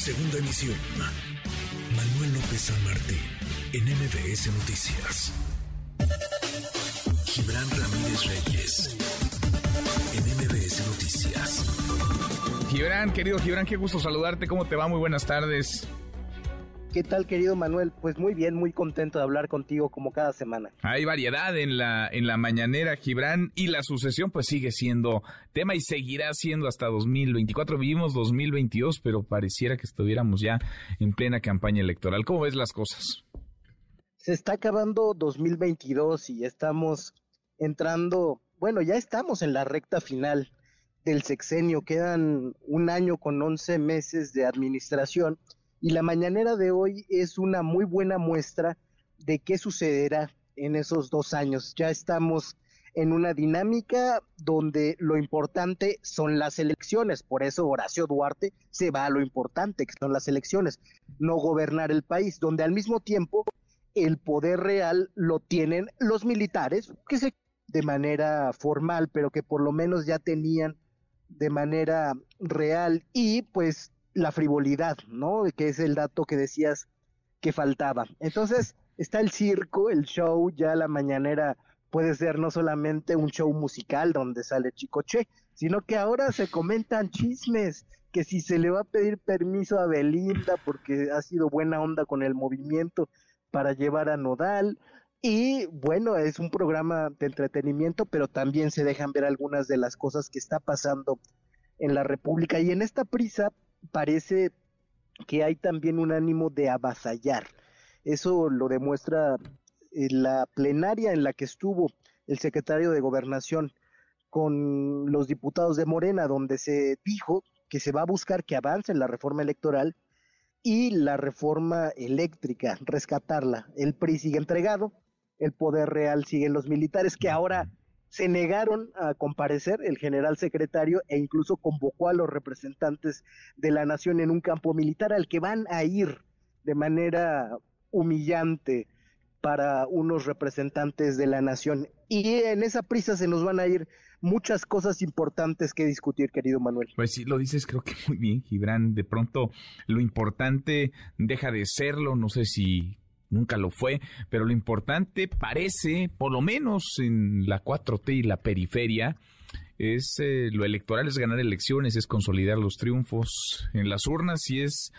Segunda emisión. Manuel López San Martín, en MBS Noticias. Gibran Ramírez Reyes, en MBS Noticias. Gibran, querido Gibran, qué gusto saludarte. ¿Cómo te va? Muy buenas tardes. ¿Qué tal, querido Manuel? Pues muy bien, muy contento de hablar contigo como cada semana. Hay variedad en la en la mañanera, Gibran, y la sucesión pues sigue siendo tema y seguirá siendo hasta 2024. Vivimos 2022, pero pareciera que estuviéramos ya en plena campaña electoral. ¿Cómo ves las cosas? Se está acabando 2022 y estamos entrando, bueno, ya estamos en la recta final del sexenio. Quedan un año con 11 meses de administración y la mañanera de hoy es una muy buena muestra de qué sucederá en esos dos años. Ya estamos en una dinámica donde lo importante son las elecciones, por eso Horacio Duarte se va a lo importante, que son las elecciones, no gobernar el país, donde al mismo tiempo el poder real lo tienen los militares, que se de manera formal, pero que por lo menos ya tenían de manera real y pues la frivolidad, ¿no? Que es el dato que decías que faltaba. Entonces, está el circo, el show, ya la mañanera puede ser no solamente un show musical donde sale Chicoche, sino que ahora se comentan chismes, que si se le va a pedir permiso a Belinda porque ha sido buena onda con el movimiento para llevar a Nodal. Y bueno, es un programa de entretenimiento, pero también se dejan ver algunas de las cosas que está pasando en la República. Y en esta prisa, parece que hay también un ánimo de avasallar. Eso lo demuestra eh, la plenaria en la que estuvo el secretario de Gobernación con los diputados de Morena, donde se dijo que se va a buscar que avance la reforma electoral y la reforma eléctrica, rescatarla. El PRI sigue entregado, el poder real sigue en los militares, que ahora se negaron a comparecer el general secretario e incluso convocó a los representantes de la nación en un campo militar al que van a ir de manera humillante para unos representantes de la nación. Y en esa prisa se nos van a ir muchas cosas importantes que discutir, querido Manuel. Pues sí, lo dices creo que muy bien, Gibran. De pronto lo importante deja de serlo, no sé si nunca lo fue, pero lo importante parece, por lo menos en la 4T y la periferia, es eh, lo electoral, es ganar elecciones, es consolidar los triunfos en las urnas y es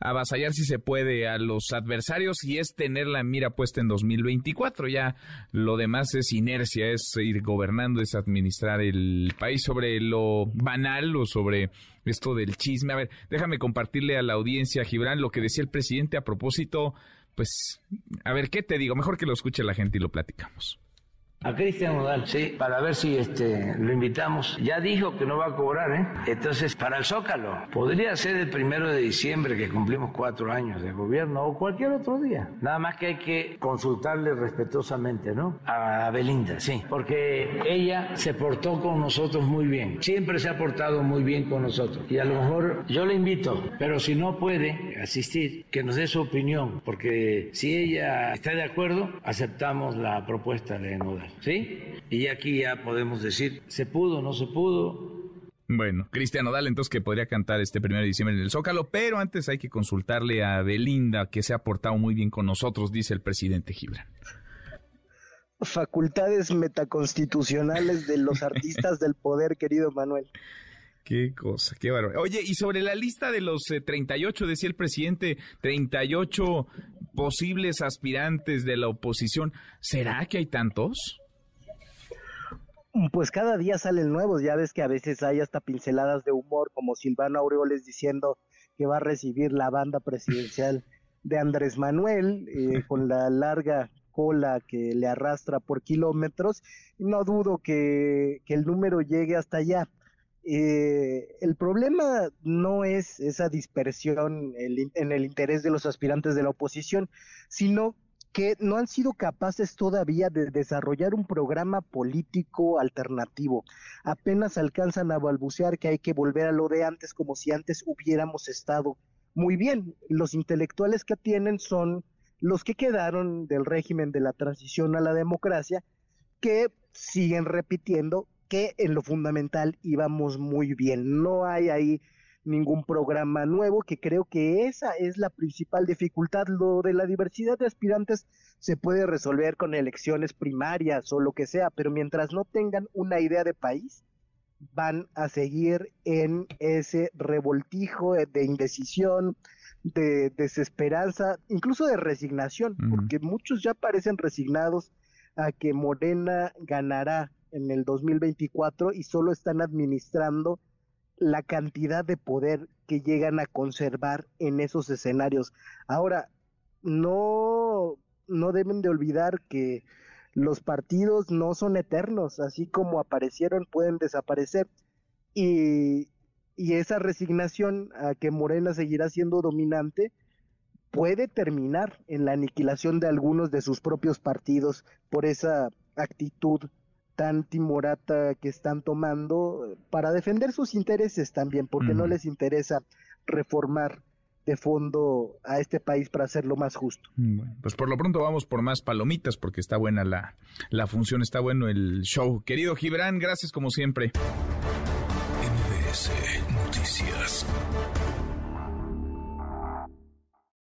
avasallar si se puede a los adversarios y es tener la mira puesta en 2024. Ya lo demás es inercia, es ir gobernando, es administrar el país sobre lo banal o sobre esto del chisme. A ver, déjame compartirle a la audiencia, Gibran, lo que decía el presidente a propósito pues, a ver, ¿qué te digo? Mejor que lo escuche la gente y lo platicamos. A Cristian Nodal, sí, para ver si este, lo invitamos. Ya dijo que no va a cobrar, ¿eh? Entonces, para el Zócalo, podría ser el primero de diciembre que cumplimos cuatro años de gobierno o cualquier otro día. Nada más que hay que consultarle respetuosamente, ¿no? A Belinda, sí, porque ella se portó con nosotros muy bien. Siempre se ha portado muy bien con nosotros. Y a lo mejor yo le invito, pero si no puede asistir, que nos dé su opinión, porque si ella está de acuerdo, aceptamos la propuesta de Nodal. ¿Sí? Y aquí ya podemos decir, ¿se pudo, no se pudo? Bueno, Cristiano Dal, entonces que podría cantar este primero de diciembre en el Zócalo, pero antes hay que consultarle a Belinda, que se ha portado muy bien con nosotros, dice el presidente Gibran. Facultades metaconstitucionales de los artistas del poder, querido Manuel. Qué cosa, qué bárbaro. Oye, y sobre la lista de los 38, eh, decía el presidente, 38 posibles aspirantes de la oposición, ¿será que hay tantos? Pues cada día salen nuevos, ya ves que a veces hay hasta pinceladas de humor, como Silvano Aureoles diciendo que va a recibir la banda presidencial de Andrés Manuel, eh, con la larga cola que le arrastra por kilómetros, no dudo que, que el número llegue hasta allá. Eh, el problema no es esa dispersión en el interés de los aspirantes de la oposición, sino que no han sido capaces todavía de desarrollar un programa político alternativo. Apenas alcanzan a balbucear que hay que volver a lo de antes como si antes hubiéramos estado muy bien. Los intelectuales que tienen son los que quedaron del régimen de la transición a la democracia, que siguen repitiendo que en lo fundamental íbamos muy bien. No hay ahí ningún programa nuevo, que creo que esa es la principal dificultad. Lo de la diversidad de aspirantes se puede resolver con elecciones primarias o lo que sea, pero mientras no tengan una idea de país, van a seguir en ese revoltijo de indecisión, de desesperanza, incluso de resignación, porque muchos ya parecen resignados a que Morena ganará en el 2024 y solo están administrando la cantidad de poder que llegan a conservar en esos escenarios. Ahora, no, no deben de olvidar que los partidos no son eternos, así como aparecieron pueden desaparecer. Y, y esa resignación a que Morena seguirá siendo dominante puede terminar en la aniquilación de algunos de sus propios partidos por esa actitud tan timorata que están tomando para defender sus intereses también, porque no les interesa reformar de fondo a este país para hacerlo más justo. Bueno, pues por lo pronto vamos por más palomitas porque está buena la, la función, está bueno el show. Querido Gibran, gracias como siempre. MBS Noticias.